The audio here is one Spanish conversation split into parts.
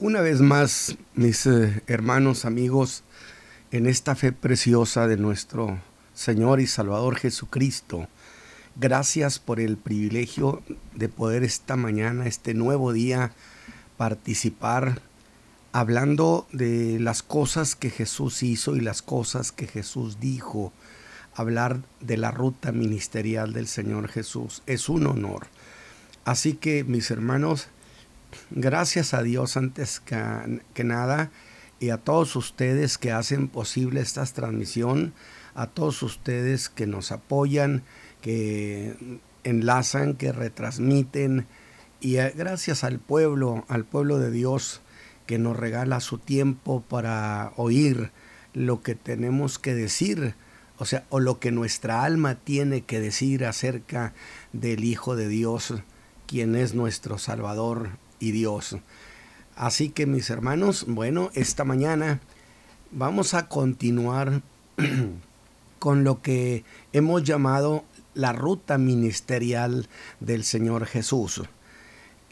Una vez más, mis eh, hermanos, amigos, en esta fe preciosa de nuestro Señor y Salvador Jesucristo, gracias por el privilegio de poder esta mañana, este nuevo día, participar hablando de las cosas que Jesús hizo y las cosas que Jesús dijo. Hablar de la ruta ministerial del Señor Jesús es un honor. Así que, mis hermanos, Gracias a Dios antes que, nada y a todos ustedes que hacen posible esta transmisión, a todos ustedes que nos apoyan, que enlazan, que retransmiten y gracias al pueblo, al pueblo de Dios que nos regala su tiempo para oír lo que tenemos que decir, o sea, o lo que nuestra alma tiene que decir acerca del Hijo de Dios, quien es nuestro Salvador y Dios. Así que mis hermanos, bueno, esta mañana vamos a continuar con lo que hemos llamado la ruta ministerial del Señor Jesús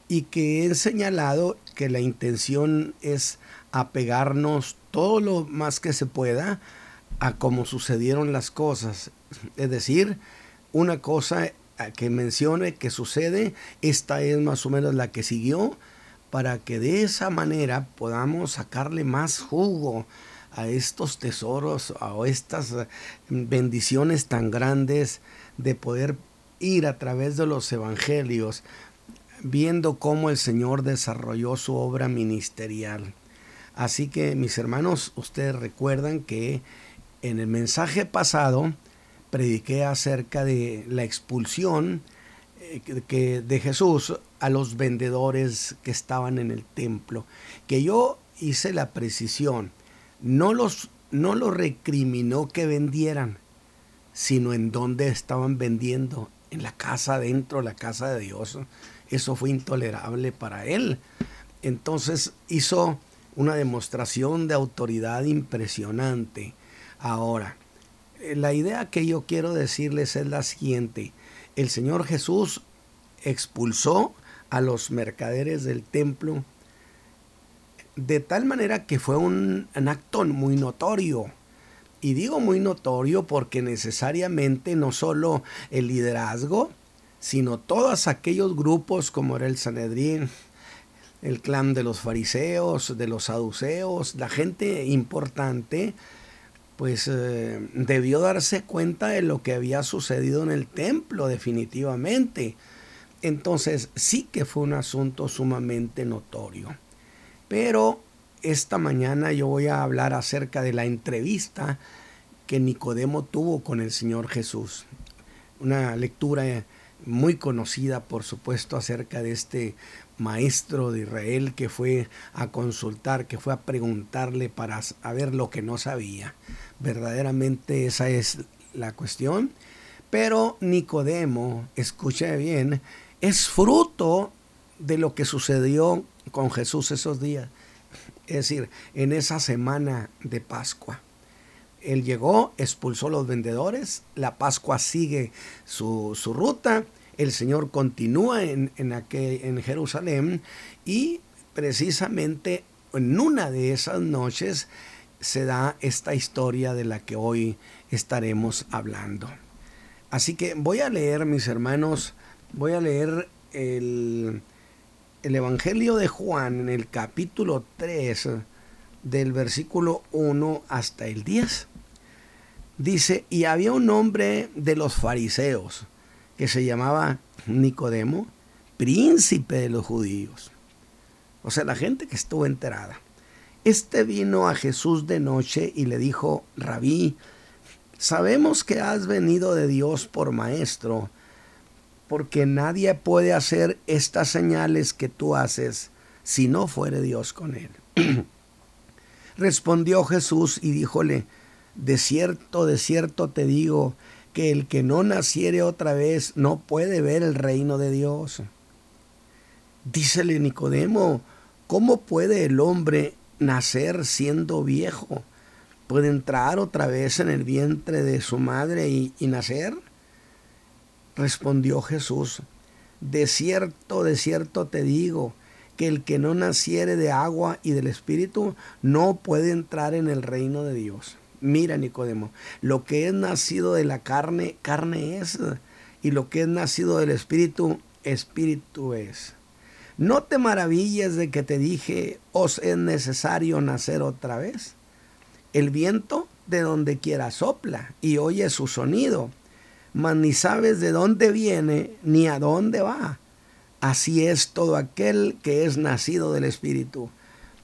y que he señalado que la intención es apegarnos todo lo más que se pueda a cómo sucedieron las cosas. Es decir, una cosa que mencione que sucede, esta es más o menos la que siguió, para que de esa manera podamos sacarle más jugo a estos tesoros, a estas eh, bendiciones tan grandes de poder ir a través de los evangelios, viendo cómo el Señor desarrolló su obra ministerial. Así que mis hermanos, ustedes recuerdan que en el mensaje pasado prediqué acerca de la expulsión eh, que de Jesús a los vendedores que estaban en el templo, que yo hice la precisión, no los no los recriminó que vendieran, sino en dónde estaban vendiendo, en la casa dentro de la casa de Dios. Eso fue intolerable para él. Entonces hizo una demostración de autoridad impresionante. Ahora, la idea que yo quiero decirles es la siguiente. El Señor Jesús expulsó a los mercaderes del templo de tal manera que fue un, acto muy notorio. Y digo muy notorio porque necesariamente no solo el liderazgo, sino todos aquellos grupos como era el Sanedrín, el clan de los fariseos, de los saduceos, la gente importante, pues eh, debió darse cuenta de lo que había sucedido en el templo definitivamente. Entonces sí que fue un asunto sumamente notorio. Pero esta mañana yo voy a hablar acerca de la entrevista que Nicodemo tuvo con el Señor Jesús. Una lectura muy conocida, por supuesto, acerca de este maestro de Israel que fue a consultar, que fue a preguntarle para saber lo que no sabía. Verdaderamente esa es la cuestión. Pero Nicodemo, escuche bien, es fruto de lo que sucedió con Jesús esos días. Es decir, en esa semana de Pascua. Él llegó, expulsó a los vendedores, la Pascua sigue su, ruta, el Señor continúa en, en, en Jerusalén y precisamente en una de esas noches se da esta historia de la que hoy estaremos hablando. Así que voy a leer, mis hermanos, voy a leer el, el Evangelio de Juan en el capítulo 3, del versículo 1 hasta el 10. Dice, y había un hombre de los fariseos que se llamaba Nicodemo, príncipe de los judíos. O sea, la gente que estuvo enterada. Este vino a Jesús de noche y le dijo, Rabí, sabemos que has venido de Dios por maestro, porque nadie puede hacer estas señales que tú haces si no fuere Dios con él. Respondió Jesús y díjole, de cierto, de cierto te digo, que el que no naciere otra vez no puede ver el reino de Dios. Dícele Nicodemo, ¿cómo puede el hombre nacer siendo viejo? ¿Puede entrar otra vez en el vientre de su madre y, nacer? Respondió Jesús, de cierto, de cierto te digo, que el que no naciere de agua y del Espíritu no puede entrar en el reino de Dios. Mira, Nicodemo, lo que es nacido de la carne, carne es, y lo que es nacido del Espíritu, Espíritu es. No te maravilles de que te dije, os es necesario nacer otra vez. El viento de donde quiera sopla y oye su sonido, mas ni sabes de dónde viene ni a dónde va. Así es todo aquel que es nacido del Espíritu.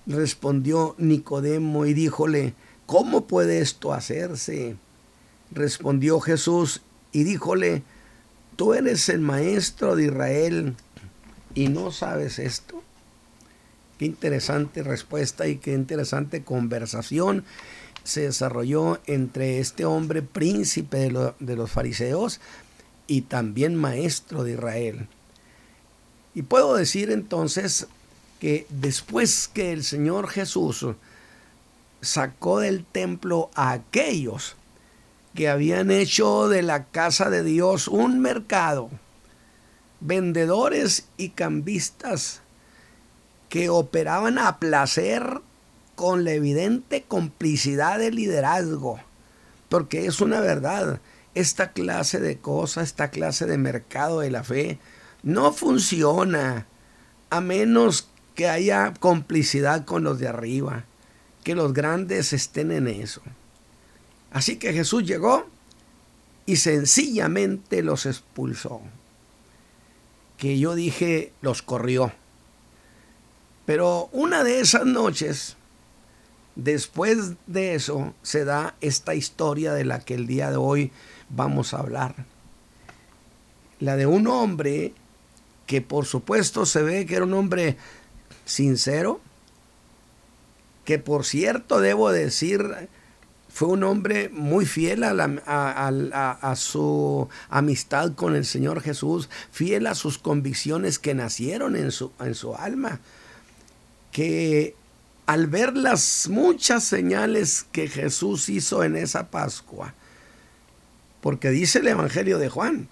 Respondió Nicodemo y díjole, ¿cómo puede esto hacerse? Respondió Jesús y díjole, tú eres el maestro de Israel y no sabes esto. Qué interesante respuesta y qué interesante conversación se desarrolló entre este hombre príncipe de, de los fariseos y también maestro de Israel. Y puedo decir entonces que después que el Señor Jesús sacó del templo a aquellos que habían hecho de la casa de Dios un mercado, vendedores y cambistas que operaban a placer con la evidente complicidad del liderazgo, porque es una verdad, esta clase de cosas, esta clase de mercado de la fe, no funciona a menos que haya complicidad con los de arriba, que los grandes estén en eso. Así que Jesús llegó y sencillamente los expulsó. Que yo dije, los corrió. Pero una de esas noches, después de eso, se da esta historia de la que el día de hoy vamos a hablar. La de un hombre que por supuesto se ve que era un hombre sincero, que por cierto debo decir, fue un hombre muy fiel a, a, su amistad con el Señor Jesús, fiel a sus convicciones que nacieron en su, en su alma, que al ver las muchas señales que Jesús hizo en esa Pascua, porque dice el Evangelio de Juan,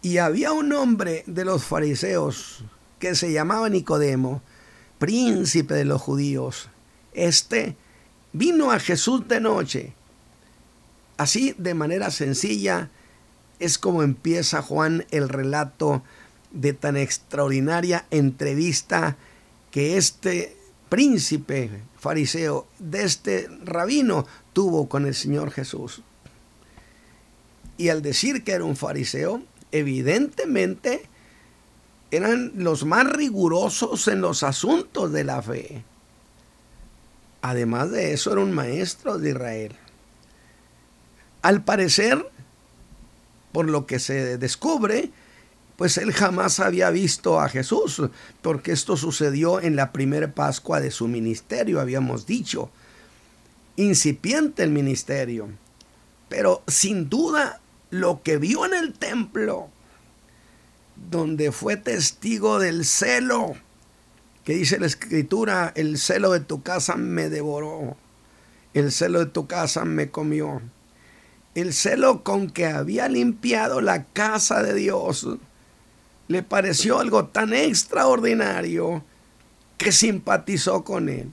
y había un hombre de los fariseos que se llamaba Nicodemo, príncipe de los judíos. Este vino a Jesús de noche. Así, de manera sencilla, es como empieza Juan el relato de tan extraordinaria entrevista que este príncipe fariseo, de este rabino, tuvo con el Señor Jesús. Y al decir que era un fariseo, evidentemente eran los más rigurosos en los asuntos de la fe. Además de eso, era un maestro de Israel. Al parecer, por lo que se descubre, pues él jamás había visto a Jesús, porque esto sucedió en la primera Pascua de su ministerio, habíamos dicho. Incipiente el ministerio, pero sin duda lo que vio en el templo, donde fue testigo del celo, que dice la escritura, el celo de tu casa me devoró, el celo de tu casa me comió, el celo con que había limpiado la casa de Dios, le pareció algo tan extraordinario que simpatizó con él.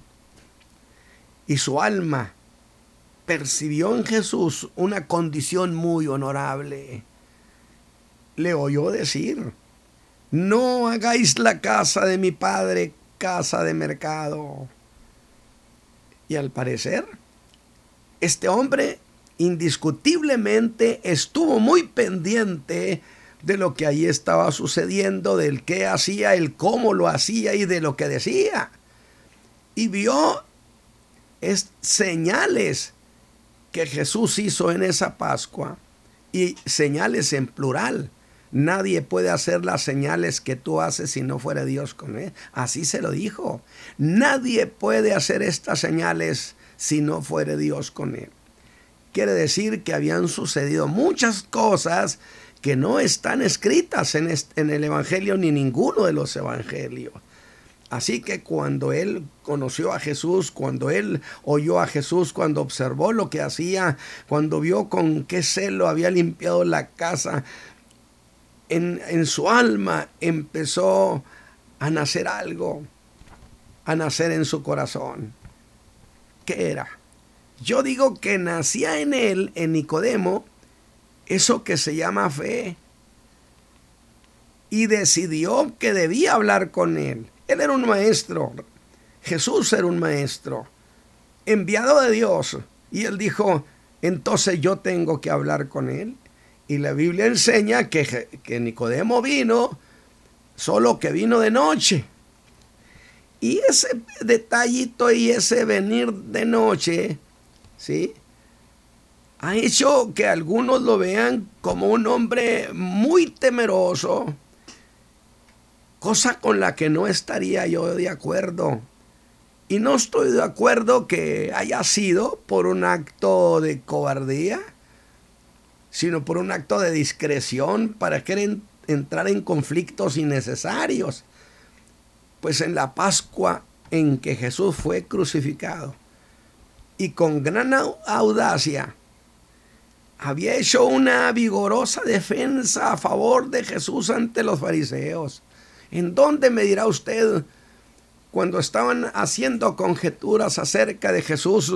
Y su alma percibió en Jesús una condición muy honorable. Le oyó decir, no hagáis la casa de mi padre casa de mercado. Y al parecer, este hombre indiscutiblemente estuvo muy pendiente de lo que allí estaba sucediendo, del qué hacía, el cómo lo hacía y de lo que decía. Y vio es, señales que Jesús hizo en esa Pascua y señales en plural. Nadie puede hacer las señales que tú haces si no fuera Dios con él. Así se lo dijo. Nadie puede hacer estas señales si no fuera Dios con él. Quiere decir que habían sucedido muchas cosas que no están escritas en, en el Evangelio ni ninguno de los Evangelios. Así que cuando él conoció a Jesús, cuando él oyó a Jesús, cuando observó lo que hacía, cuando vio con qué celo había limpiado la casa, en, en su alma empezó a nacer algo, a nacer en su corazón. ¿Qué era? Yo digo que nacía en él, en Nicodemo, eso que se llama fe. Y decidió que debía hablar con él. Él era un maestro. Jesús era un maestro. Enviado de Dios. Y él dijo, entonces yo tengo que hablar con él. Y la Biblia enseña que, que Nicodemo vino, solo que vino de noche. Y ese detallito y ese venir de noche, ¿sí? Ha hecho que algunos lo vean como un hombre muy temeroso, cosa con la que no estaría yo de acuerdo. Y no estoy de acuerdo que haya sido por un acto de cobardía, sino por un acto de discreción para querer entrar en conflictos innecesarios. Pues en la Pascua en que Jesús fue crucificado y con gran audacia había hecho una vigorosa defensa a favor de Jesús ante los fariseos. ¿En dónde me dirá usted cuando estaban haciendo conjeturas acerca de Jesús,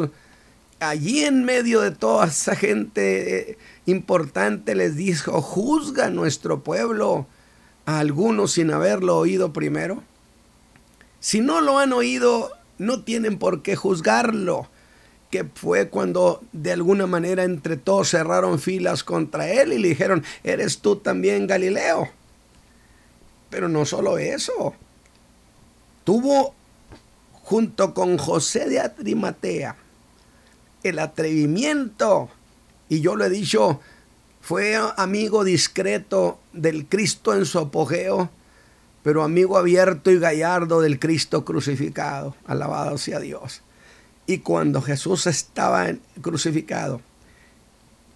allí en medio de toda esa gente eh, importante les dijo, juzga nuestro pueblo a algunos sin haberlo oído primero. Si no lo han oído, no tienen por qué juzgarlo, que fue cuando de alguna manera entre todos cerraron filas contra él y le dijeron, eres tú también Galileo. Pero no solo eso, tuvo junto con José de Atrimatea el atrevimiento, y yo lo he dicho, fue amigo discreto del Cristo en su apogeo, pero amigo abierto y gallardo del Cristo crucificado. Alabado sea Dios. Y cuando Jesús estaba crucificado,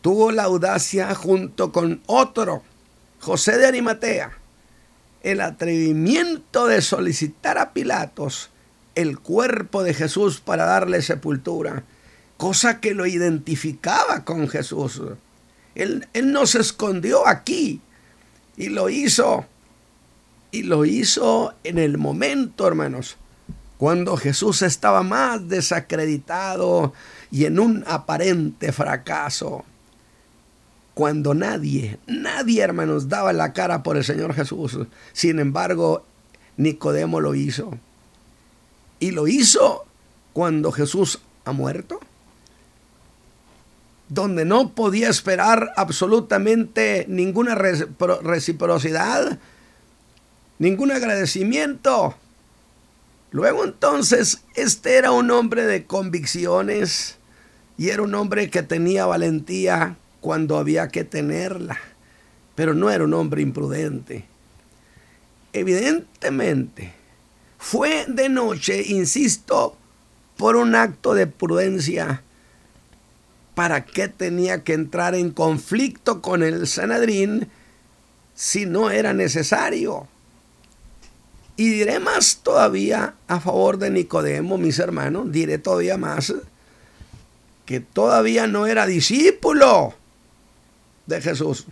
tuvo la audacia junto con otro, José de Arimatea, el atrevimiento de solicitar a Pilatos el cuerpo de Jesús para darle sepultura, cosa que lo identificaba con Jesús. Él, él no se escondió aquí y lo hizo. Y lo hizo en el momento, hermanos, cuando Jesús estaba más desacreditado y en un aparente fracaso cuando nadie, nadie, hermanos, daba la cara por el Señor Jesús. Sin embargo, Nicodemo lo hizo. Y lo hizo cuando Jesús ha muerto. Donde no podía esperar absolutamente ninguna reciprocidad, ningún agradecimiento. Luego entonces, este era un hombre de convicciones y era un hombre que tenía valentía cuando había que tenerla, pero no era un hombre imprudente. Evidentemente, fue de noche, insisto, por un acto de prudencia. ¿Para qué tenía que entrar en conflicto con el Sanadrín si no era necesario? Y diré más todavía a favor de Nicodemo, mis hermanos, diré todavía más, que todavía no era discípulo de Jesús.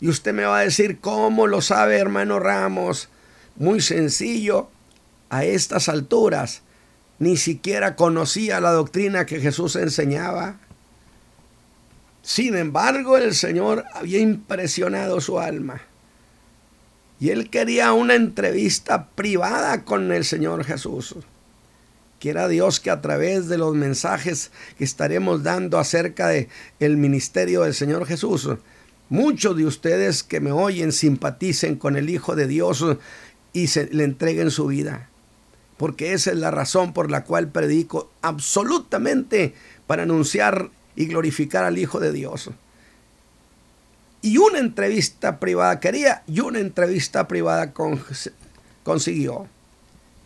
Y usted me va a decir, ¿cómo lo sabe, hermano Ramos? Muy sencillo, a estas alturas ni siquiera conocía la doctrina que Jesús enseñaba. Sin embargo, el Señor había impresionado su alma. Y él quería una entrevista privada con el Señor Jesús. Quiera Dios que a través de los mensajes que estaremos dando acerca de el ministerio del Señor Jesús, muchos de ustedes que me oyen simpaticen con el Hijo de Dios y se le entreguen su vida. Porque esa es la razón por la cual predico absolutamente para anunciar y glorificar al Hijo de Dios. Y una entrevista privada quería y una entrevista privada consiguió.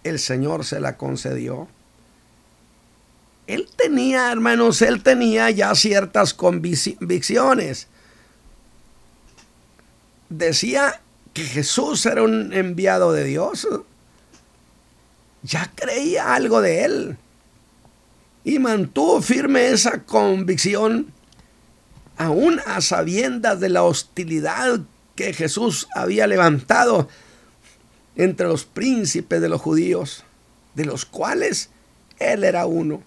El Señor se la concedió él tenía, hermanos, él tenía ya ciertas convicciones. Decía que Jesús era un enviado de Dios. Ya creía algo de él. Y mantuvo firme esa convicción, aún a sabiendas de la hostilidad que Jesús había levantado entre los príncipes de los judíos, de los cuales él era uno.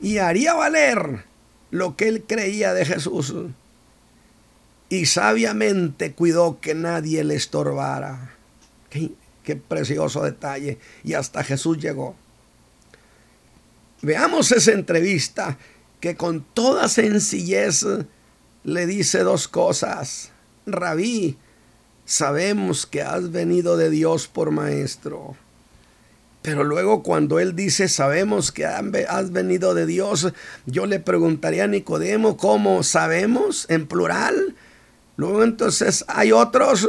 Y haría valer lo que él creía de Jesús. Y sabiamente cuidó que nadie le estorbara. Qué, qué precioso detalle. Y hasta Jesús llegó. Veamos esa entrevista que con toda sencillez le dice dos cosas. Rabí, sabemos que has venido de Dios por maestro. Pero luego cuando él dice, sabemos que has venido de Dios, yo le preguntaría a Nicodemo, ¿cómo sabemos? En plural. Luego entonces hay otros,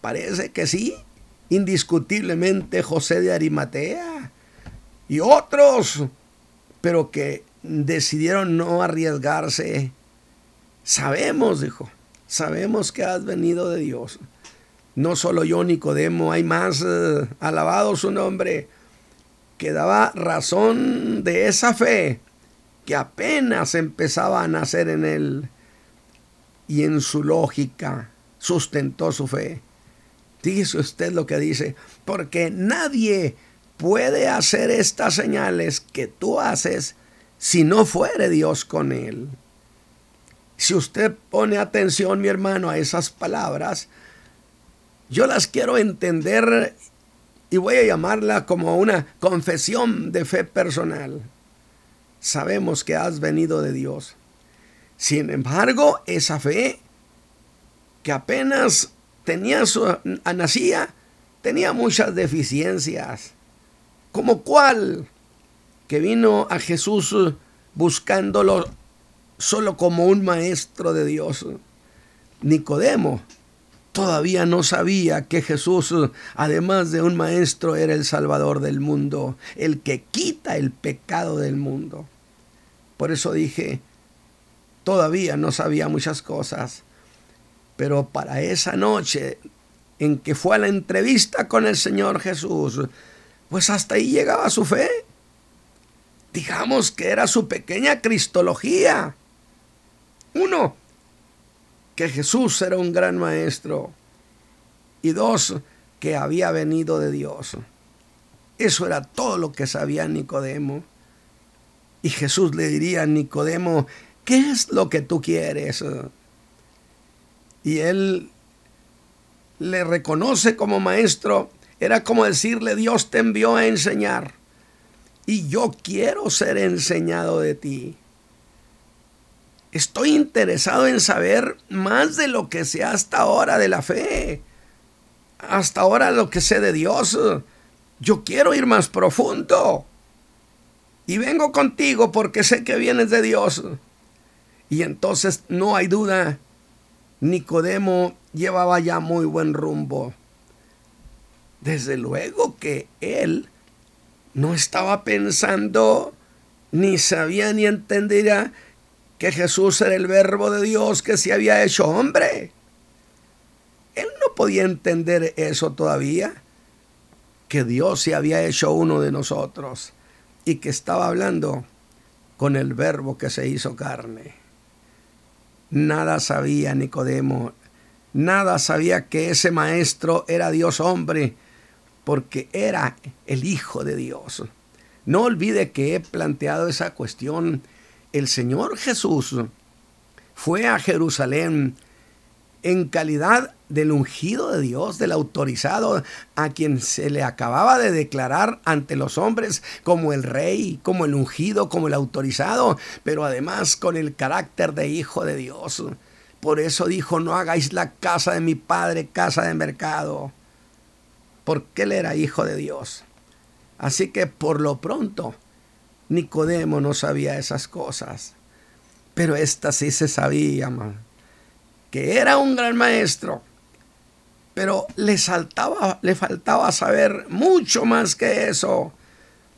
parece que sí, indiscutiblemente José de Arimatea. Y otros, pero que decidieron no arriesgarse. Sabemos, dijo, sabemos que has venido de Dios. No solo yo, Nicodemo, hay más, eh, alabado su nombre, que daba razón de esa fe que apenas empezaba a nacer en él y en su lógica sustentó su fe. Dice usted lo que dice, porque nadie puede hacer estas señales que tú haces si no fuere Dios con él. Si usted pone atención, mi hermano, a esas palabras, yo las quiero entender y voy a llamarla como una confesión de fe personal. Sabemos que has venido de Dios. Sin embargo, esa fe que apenas tenía su, nacía, tenía muchas deficiencias. ¿Como cuál? Que vino a Jesús buscándolo solo como un maestro de Dios. Nicodemo todavía no sabía que Jesús, además de un maestro, era el Salvador del mundo, el que quita el pecado del mundo. Por eso dije, todavía no sabía muchas cosas, pero para esa noche en que fue a la entrevista con el Señor Jesús, pues hasta ahí llegaba su fe. Digamos que era su pequeña cristología. Uno, que Jesús era un gran maestro. Y dos, que había venido de Dios. Eso era todo lo que sabía Nicodemo. Y Jesús le diría a Nicodemo, ¿qué es lo que tú quieres? Y él le reconoce como maestro. Era como decirle, Dios te envió a enseñar. Y yo quiero ser enseñado de ti. Estoy interesado en saber más de lo que sé hasta ahora de la fe. Hasta ahora lo que sé de Dios. Yo quiero ir más profundo. Y vengo contigo porque sé que vienes de Dios. Y entonces no hay duda, Nicodemo llevaba ya muy buen rumbo. Desde luego que él no estaba pensando, ni sabía ni entendía que Jesús era el verbo de Dios que se había hecho hombre. Él no podía entender eso todavía, que Dios se había hecho uno de nosotros y que estaba hablando con el verbo que se hizo carne. Nada sabía Nicodemo, nada sabía que ese maestro era Dios hombre, porque era el Hijo de Dios. No olvide que he planteado esa cuestión el Señor Jesús fue a Jerusalén en calidad del ungido de Dios, del autorizado, a quien se le acababa de declarar ante los hombres como el rey, como el ungido, como el autorizado, pero además con el carácter de hijo de Dios. Por eso dijo, no hagáis la casa de mi padre casa de mercado, porque él era hijo de Dios. Así que por lo pronto, Nicodemo no sabía esas cosas, pero esta sí se sabía, que era un gran maestro, pero le, le faltaba saber mucho más que eso.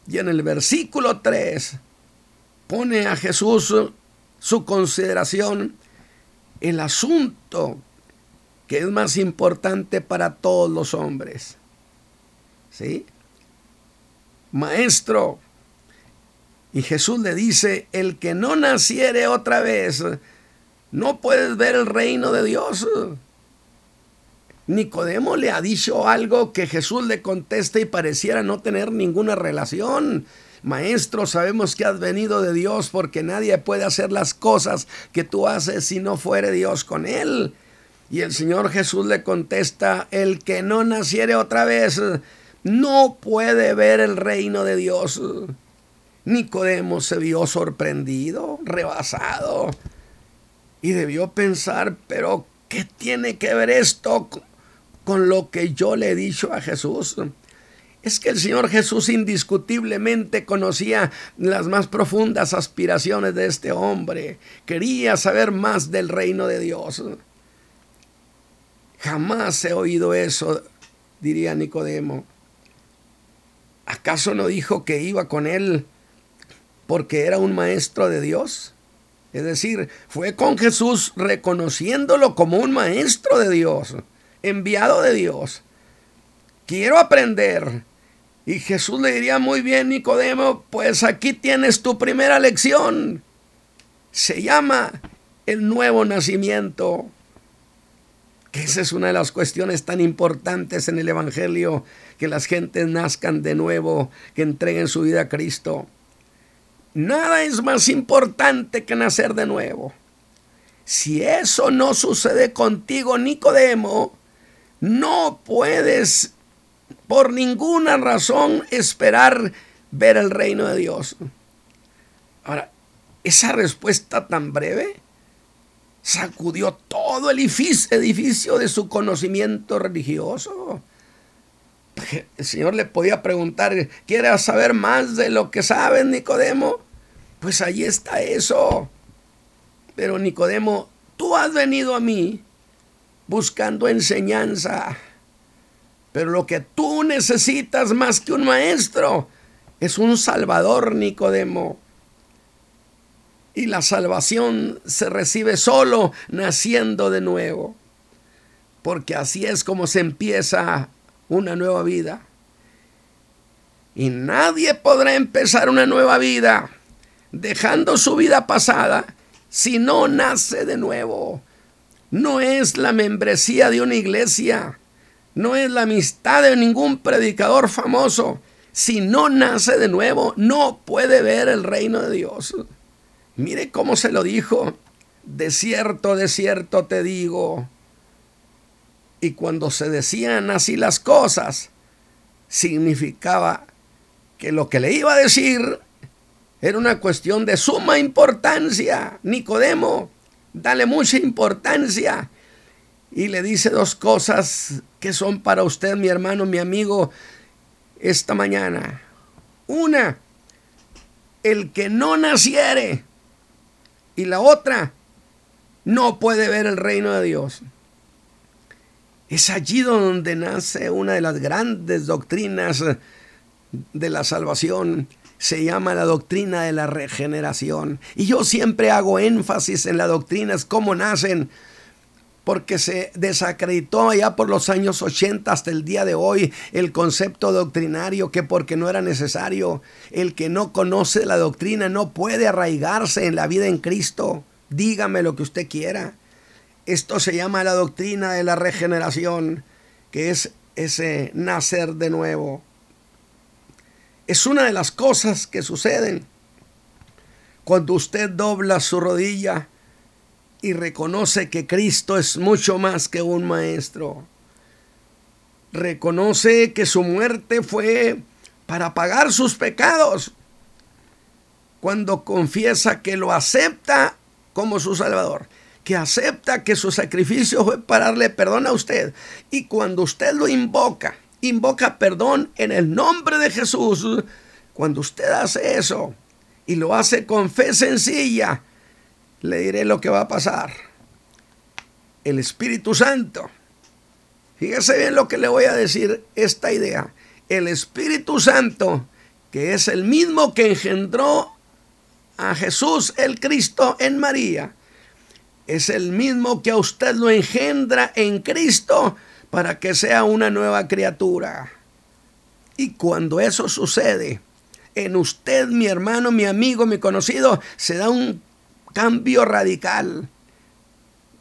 Y en el versículo 3 pone a Jesús su consideración el asunto que es más importante para todos los hombres. ¿Sí? Maestro, y Jesús le dice, el que no naciere otra vez, no puedes ver el reino de Dios. Nicodemo le ha dicho algo que Jesús le contesta y pareciera no tener ninguna relación. Maestro, sabemos que has venido de Dios porque nadie puede hacer las cosas que tú haces si no fuere Dios con él. Y el Señor Jesús le contesta, el que no naciere otra vez no puede ver el reino de Dios. Nicodemo se vio sorprendido, rebasado, y debió pensar, pero ¿qué tiene que ver esto con lo que yo le he dicho a Jesús? Es que el Señor Jesús indiscutiblemente conocía las más profundas aspiraciones de este hombre. Quería saber más del reino de Dios. Jamás he oído eso, diría Nicodemo. ¿Acaso no dijo que iba con él porque era un maestro de Dios? Es decir, fue con Jesús reconociéndolo como un maestro de Dios, enviado de Dios. Quiero aprender. Y Jesús le diría muy bien, Nicodemo, pues aquí tienes tu primera lección. Se llama el nuevo nacimiento. Esa es una de las cuestiones tan importantes en el Evangelio, que las gentes nazcan de nuevo, que entreguen su vida a Cristo. Nada es más importante que nacer de nuevo. Si eso no sucede contigo, Nicodemo, no puedes por ninguna razón esperar ver el reino de Dios. Ahora, esa respuesta tan breve sacudió todo el edificio de su conocimiento religioso. El Señor le podía preguntar, ¿quieres saber más de lo que sabes, Nicodemo? Pues ahí está eso. Pero Nicodemo, tú has venido a mí buscando enseñanza. Pero lo que tú necesitas más que un maestro es un salvador, Nicodemo. Y la salvación se recibe solo naciendo de nuevo. Porque así es como se empieza una nueva vida. Y nadie podrá empezar una nueva vida dejando su vida pasada si no nace de nuevo. No es la membresía de una iglesia, no es la amistad de ningún predicador famoso. Si no nace de nuevo, no puede ver el reino de Dios. Mire cómo se lo dijo. De cierto, de cierto te digo. Y cuando se decían así las cosas, significaba que lo que le iba a decir era una cuestión de suma importancia. Nicodemo, dale mucha importancia. Y le dice dos cosas que son para usted, mi hermano, mi amigo, esta mañana. Una, el que no naciere y la otra no puede ver el reino de Dios. Es allí donde nace una de las grandes doctrinas de la salvación. Se llama la doctrina de la regeneración. Y yo siempre hago énfasis en las doctrinas, cómo nacen, porque se desacreditó ya por los años 80 hasta el día de hoy el concepto doctrinario que porque no era necesario, el que no conoce la doctrina no puede arraigarse en la vida en Cristo. Dígame lo que usted quiera. Esto se llama la doctrina de la regeneración, que es ese nacer de nuevo. Es una de las cosas que suceden cuando usted dobla su rodilla y reconoce que Cristo es mucho más que un maestro. Reconoce que su muerte fue para pagar sus pecados. Cuando confiesa que lo acepta como su Salvador, que acepta que su sacrificio fue para darle perdón a usted. Y cuando usted lo invoca, invoca perdón en el nombre de Jesús, cuando usted hace eso y lo hace con fe sencilla, le diré lo que va a pasar. El Espíritu Santo. Fíjese bien lo que le voy a decir, esta idea. El Espíritu Santo, que es el mismo que engendró a Jesús el Cristo en María, es el mismo que a usted lo engendra en Cristo para que sea una nueva criatura. Y cuando eso sucede, en usted, mi hermano, mi amigo, mi conocido, se da un cambio radical.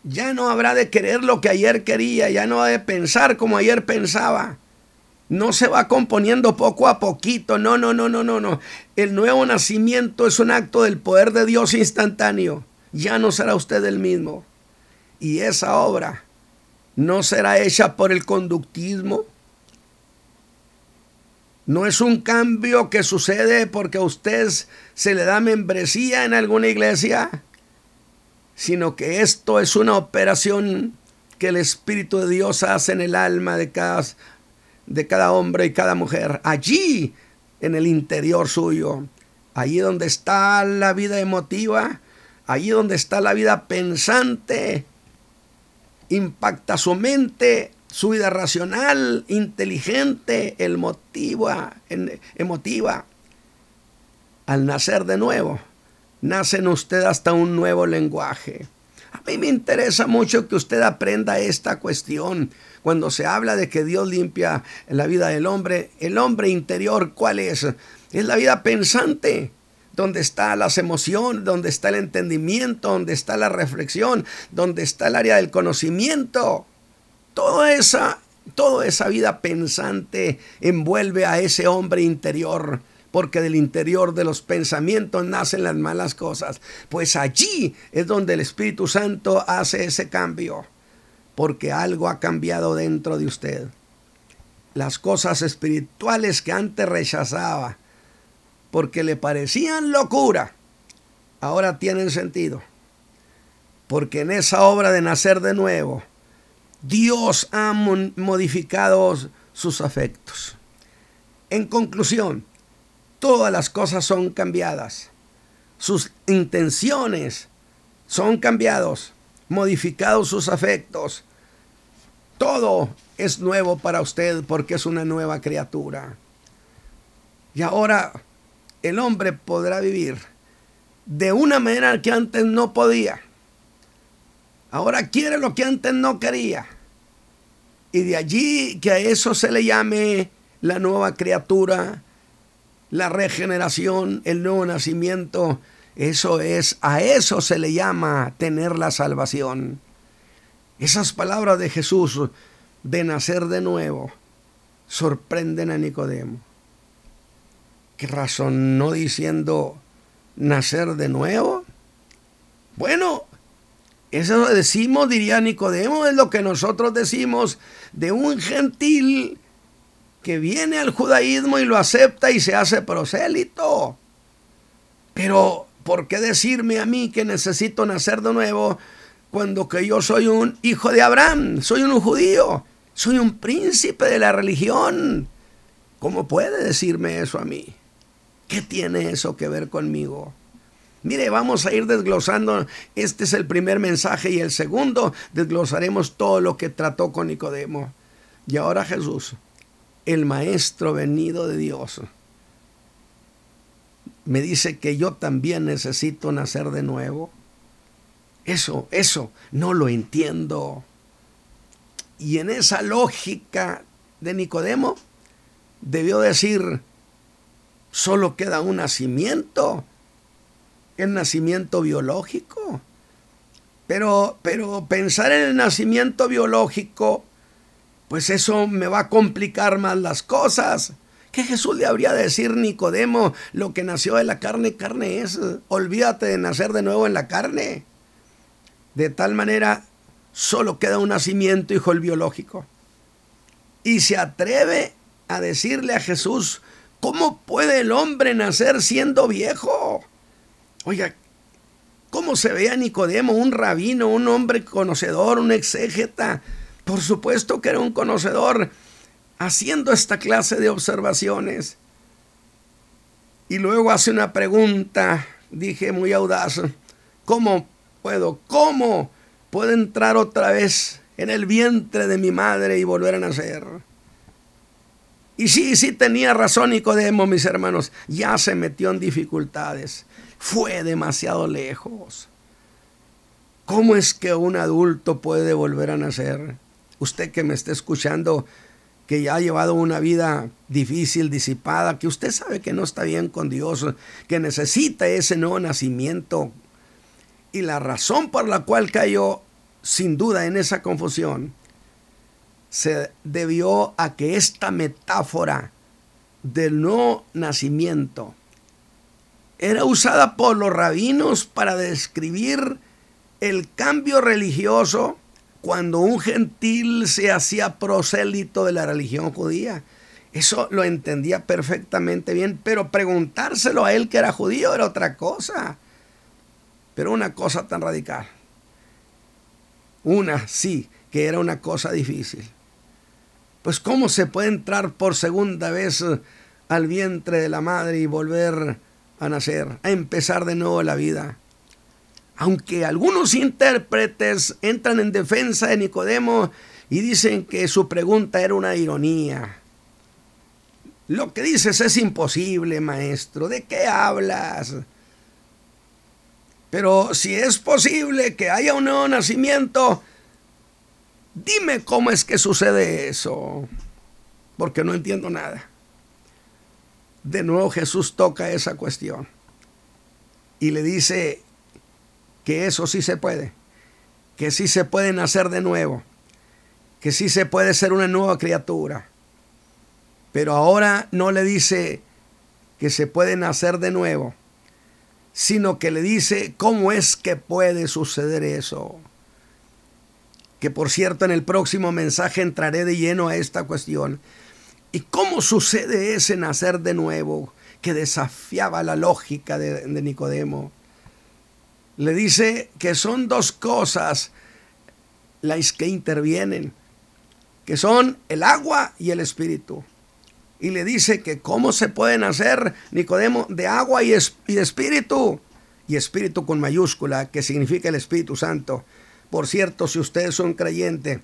Ya no habrá de querer lo que ayer quería, ya no ha de pensar como ayer pensaba. No se va componiendo poco a poquito, no, no, no, no, no, no. El nuevo nacimiento es un acto del poder de Dios instantáneo. Ya no será usted el mismo. Y esa obra no será hecha por el conductismo. No es un cambio que sucede porque a usted se le da membresía en alguna iglesia, sino que esto es una operación que el Espíritu de Dios hace en el alma de cada, de cada hombre y cada mujer. Allí, en el interior suyo, allí donde está la vida emotiva, allí donde está la vida pensante, impacta su mente, su vida racional, inteligente, el motiva, emotiva. Al nacer de nuevo, nace en usted hasta un nuevo lenguaje. A mí me interesa mucho que usted aprenda esta cuestión. Cuando se habla de que Dios limpia la vida del hombre, el hombre interior, ¿cuál es? Es la vida pensante donde está las emociones, donde está el entendimiento, donde está la reflexión, donde está el área del conocimiento. Toda esa, toda esa vida pensante envuelve a ese hombre interior, porque del interior de los pensamientos nacen las malas cosas. Pues allí es donde el Espíritu Santo hace ese cambio, porque algo ha cambiado dentro de usted. Las cosas espirituales que antes rechazaba, porque le parecían locura, ahora tienen sentido. Porque en esa obra de nacer de nuevo, Dios ha modificado sus afectos. En conclusión, todas las cosas son cambiadas. Sus intenciones son cambiados, modificados sus afectos. Todo es nuevo para usted porque es una nueva criatura. Y ahora el hombre podrá vivir de una manera que antes no podía. Ahora quiere lo que antes no quería. Y de allí que a eso se le llame la nueva criatura, la regeneración, el nuevo nacimiento. Eso es, a eso se le llama tener la salvación. Esas palabras de Jesús de nacer de nuevo sorprenden a Nicodemo. ¿Qué razón no diciendo nacer de nuevo? Bueno, eso decimos, diría Nicodemo, es lo que nosotros decimos de un gentil que viene al judaísmo y lo acepta y se hace prosélito. Pero, ¿por qué decirme a mí que necesito nacer de nuevo cuando que yo soy un hijo de Abraham, soy un judío, soy un príncipe de la religión? ¿Cómo puede decirme eso a mí? ¿Qué tiene eso que ver conmigo? Mire, vamos a ir desglosando. Este es el primer mensaje y el segundo desglosaremos todo lo que trató con Nicodemo. Y ahora Jesús, el Maestro venido de Dios, me dice que yo también necesito nacer de nuevo. Eso, eso, no lo entiendo. Y en esa lógica de Nicodemo, debió decir, solo queda un nacimiento, el nacimiento biológico. Pero, pero pensar en el nacimiento biológico, pues eso me va a complicar más las cosas. ¿Qué Jesús le habría de decir Nicodemo? Lo que nació de la carne, carne es. Olvídate de nacer de nuevo en la carne. De tal manera, solo queda un nacimiento, hijo el biológico. Y se atreve a decirle a Jesús, ¿Cómo puede el hombre nacer siendo viejo? Oiga, ¿cómo se veía Nicodemo, un rabino, un hombre conocedor, un exégeta? Por supuesto que era un conocedor haciendo esta clase de observaciones. Y luego hace una pregunta, dije muy audaz, ¿cómo puedo, cómo puedo entrar otra vez en el vientre de mi madre y volver a nacer? Y sí, sí tenía razón Nicodemo, mis hermanos. Ya se metió en dificultades. Fue demasiado lejos. ¿Cómo es que un adulto puede volver a nacer? Usted que me está escuchando, que ya ha llevado una vida difícil, disipada, que usted sabe que no está bien con Dios, que necesita ese nuevo nacimiento. Y la razón por la cual cayó sin duda en esa confusión se debió a que esta metáfora del no nacimiento era usada por los rabinos para describir el cambio religioso cuando un gentil se hacía prosélito de la religión judía. Eso lo entendía perfectamente bien, pero preguntárselo a él que era judío era otra cosa. Pero una cosa tan radical. Una, sí, que era una cosa difícil. Pues ¿cómo se puede entrar por segunda vez al vientre de la madre y volver a nacer, a empezar de nuevo la vida? Aunque algunos intérpretes entran en defensa de Nicodemo y dicen que su pregunta era una ironía. Lo que dices es imposible, maestro. ¿De qué hablas? Pero si es posible que haya un nuevo nacimiento, dime cómo es que sucede eso. Porque no entiendo nada. De nuevo Jesús toca esa cuestión y le dice que eso sí se puede, que sí se puede nacer de nuevo, que sí se puede ser una nueva criatura. Pero ahora no le dice que se puede nacer de nuevo, sino que le dice cómo es que puede suceder eso. Que por cierto en el próximo mensaje entraré de lleno a esta cuestión. ¿Y cómo sucede ese nacer de nuevo que desafiaba la lógica de, Nicodemo? Le dice que son dos cosas las que intervienen, que son el agua y el espíritu y le dice que cómo se pueden hacer, Nicodemo, de agua y, de espíritu. Y espíritu con mayúscula, que significa el Espíritu Santo. Por cierto, si ustedes son creyentes,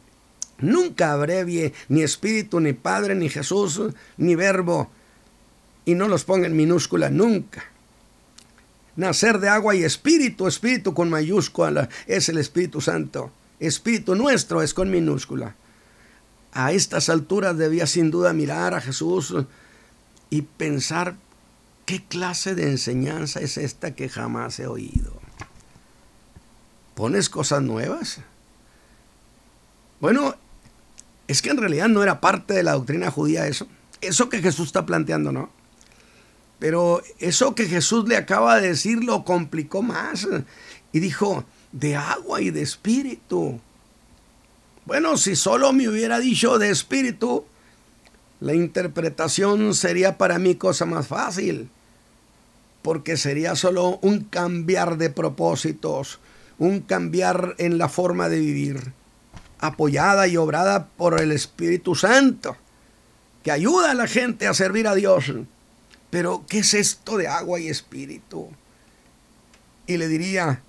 nunca abrevie ni espíritu, ni Padre, ni Jesús, ni verbo. Y no los ponga en minúscula nunca. Nacer de agua y espíritu, espíritu con mayúscula, es el Espíritu Santo. Espíritu nuestro es con minúscula a estas alturas debía sin duda mirar a Jesús y pensar qué clase de enseñanza es esta que jamás he oído. ¿Pones cosas nuevas? Bueno, es que en realidad no era parte de la doctrina judía eso. Eso que Jesús está planteando, ¿no? Pero eso que Jesús le acaba de decir lo complicó más. Y dijo, de agua y de espíritu. Bueno, si solo me hubiera dicho de espíritu, la interpretación sería para mí cosa más fácil, porque sería solo un cambiar de propósitos, un cambiar en la forma de vivir, apoyada y obrada por el Espíritu Santo, que ayuda a la gente a servir a Dios. Pero, ¿qué es esto de agua y espíritu? Y le diría,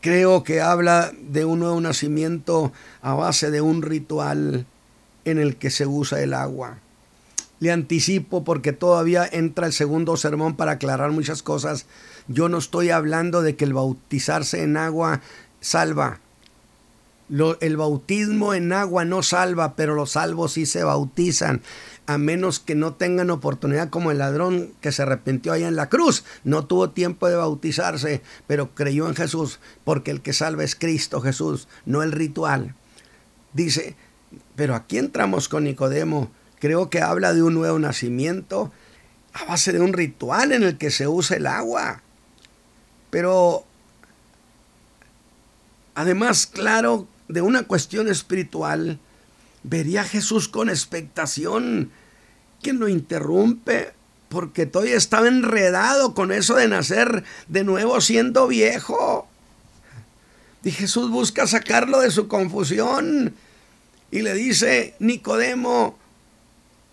Creo que habla de un nuevo nacimiento a base de un ritual en el que se usa el agua. Le anticipo porque todavía entra el segundo sermón para aclarar muchas cosas. Yo no estoy hablando de que el bautizarse en agua salva el bautismo en agua no salva, pero los salvos sí se bautizan, a menos que no tengan oportunidad como el ladrón que se arrepintió allá en la cruz. No tuvo tiempo de bautizarse, pero creyó en Jesús, porque el que salva es Cristo Jesús, no el ritual. Dice, pero aquí entramos con Nicodemo. Creo que habla de un nuevo nacimiento a base de un ritual en el que se usa el agua. Pero además, claro de una cuestión espiritual, vería a Jesús con expectación. ¿Quién lo interrumpe? Porque todavía estaba enredado con eso de nacer de nuevo siendo viejo. Y Jesús busca sacarlo de su confusión y le dice, Nicodemo,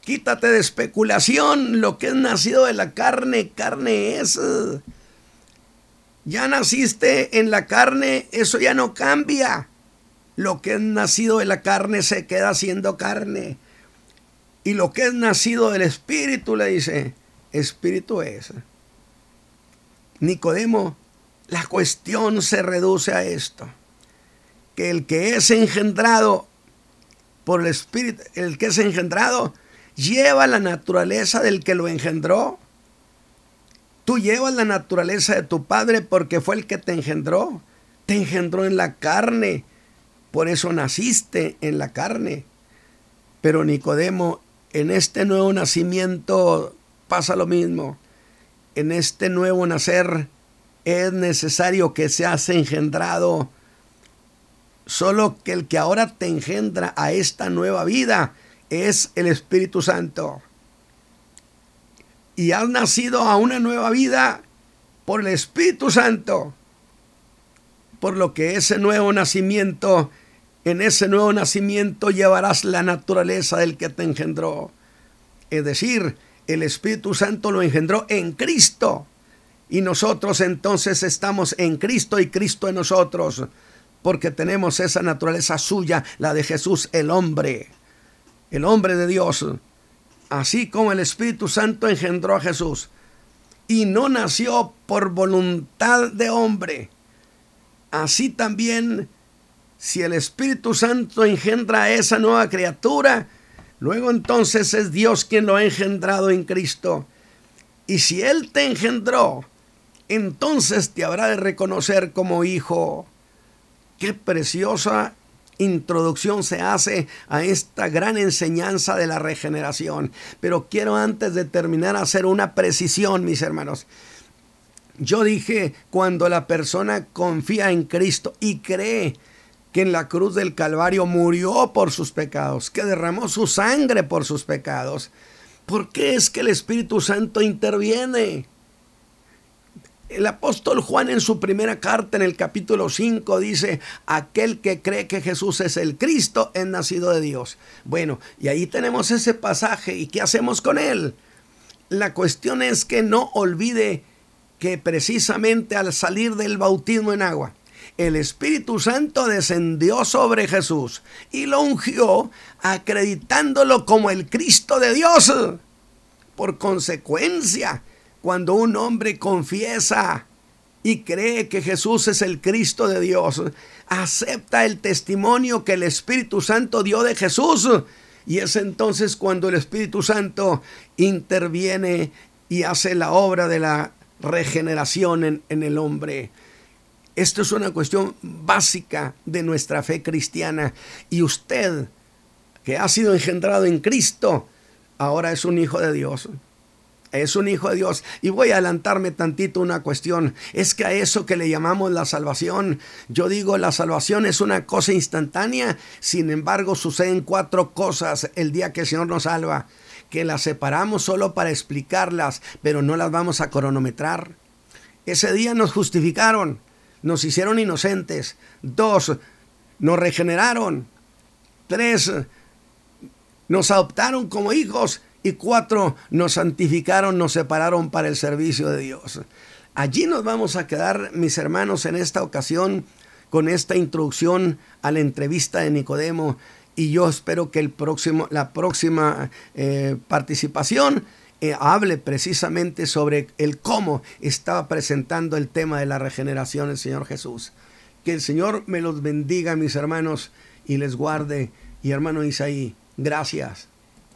quítate de especulación, lo que es nacido de la carne, carne es. Ya naciste en la carne, eso ya no cambia. Lo que es nacido de la carne se queda siendo carne. Y lo que es nacido del espíritu, le dice, espíritu es. Nicodemo, la cuestión se reduce a esto. Que el que es engendrado por el espíritu, el que es engendrado, lleva la naturaleza del que lo engendró. Tú llevas la naturaleza de tu padre porque fue el que te engendró. te engendró en la carne, por eso naciste en la carne. Pero Nicodemo, en este nuevo nacimiento pasa lo mismo. En este nuevo nacer es necesario que seas engendrado. Solo que el que ahora te engendra a esta nueva vida es el Espíritu Santo. Y has nacido a una nueva vida por el Espíritu Santo. Por lo que ese nuevo nacimiento, en ese nuevo nacimiento llevarás la naturaleza del que te engendró. Es decir, el Espíritu Santo lo engendró en Cristo. Y nosotros entonces estamos en Cristo y Cristo en nosotros, porque tenemos esa naturaleza suya, la de Jesús el hombre, el hombre de Dios, así como el Espíritu Santo engendró a Jesús. Y no nació por voluntad de hombre. Así también, si el Espíritu Santo engendra a esa nueva criatura, luego entonces es Dios quien lo ha engendrado en Cristo. Y si Él te engendró, entonces te habrá de reconocer como hijo. Qué preciosa introducción se hace a esta gran enseñanza de la regeneración. Pero quiero antes de terminar hacer una precisión, mis hermanos. Yo dije, cuando la persona confía en Cristo y cree que en la cruz del Calvario murió por sus pecados, que derramó su sangre por sus pecados, ¿por qué es que el Espíritu Santo interviene? El apóstol Juan en su primera carta en el capítulo 5 dice, aquel que cree que Jesús es el Cristo es nacido de Dios. Bueno, y ahí tenemos ese pasaje y ¿qué hacemos con él? La cuestión es que no olvide que precisamente al salir del bautismo en agua, el Espíritu Santo descendió sobre Jesús y lo ungió acreditándolo como el Cristo de Dios. Por consecuencia, cuando un hombre confiesa y cree que Jesús es el Cristo de Dios, acepta el testimonio que el Espíritu Santo dio de Jesús. Y es entonces cuando el Espíritu Santo interviene y hace la obra de la regeneración en, el hombre. Esto es una cuestión básica de nuestra fe cristiana. Y usted, que ha sido engendrado en Cristo, ahora es un hijo de Dios es un hijo de Dios. Y voy a adelantarme tantito una cuestión. Es que a eso que le llamamos la salvación, yo digo la salvación es una cosa instantánea, sin embargo suceden cuatro cosas el día que el Señor nos salva, que las separamos solo para explicarlas, pero no las vamos a cronometrar. Ese día nos justificaron, nos hicieron inocentes. Dos, nos regeneraron. Tres, nos adoptaron como hijos y cuatro, nos santificaron, nos separaron para el servicio de Dios. Allí nos vamos a quedar, mis hermanos, en esta ocasión con esta introducción a la entrevista de Nicodemo y yo espero que el próximo, la próxima eh, participación eh, hable precisamente sobre el cómo estaba presentando el tema de la regeneración el Señor Jesús. Que el Señor me los bendiga, mis hermanos, y les guarde. Y hermano Isaí, gracias.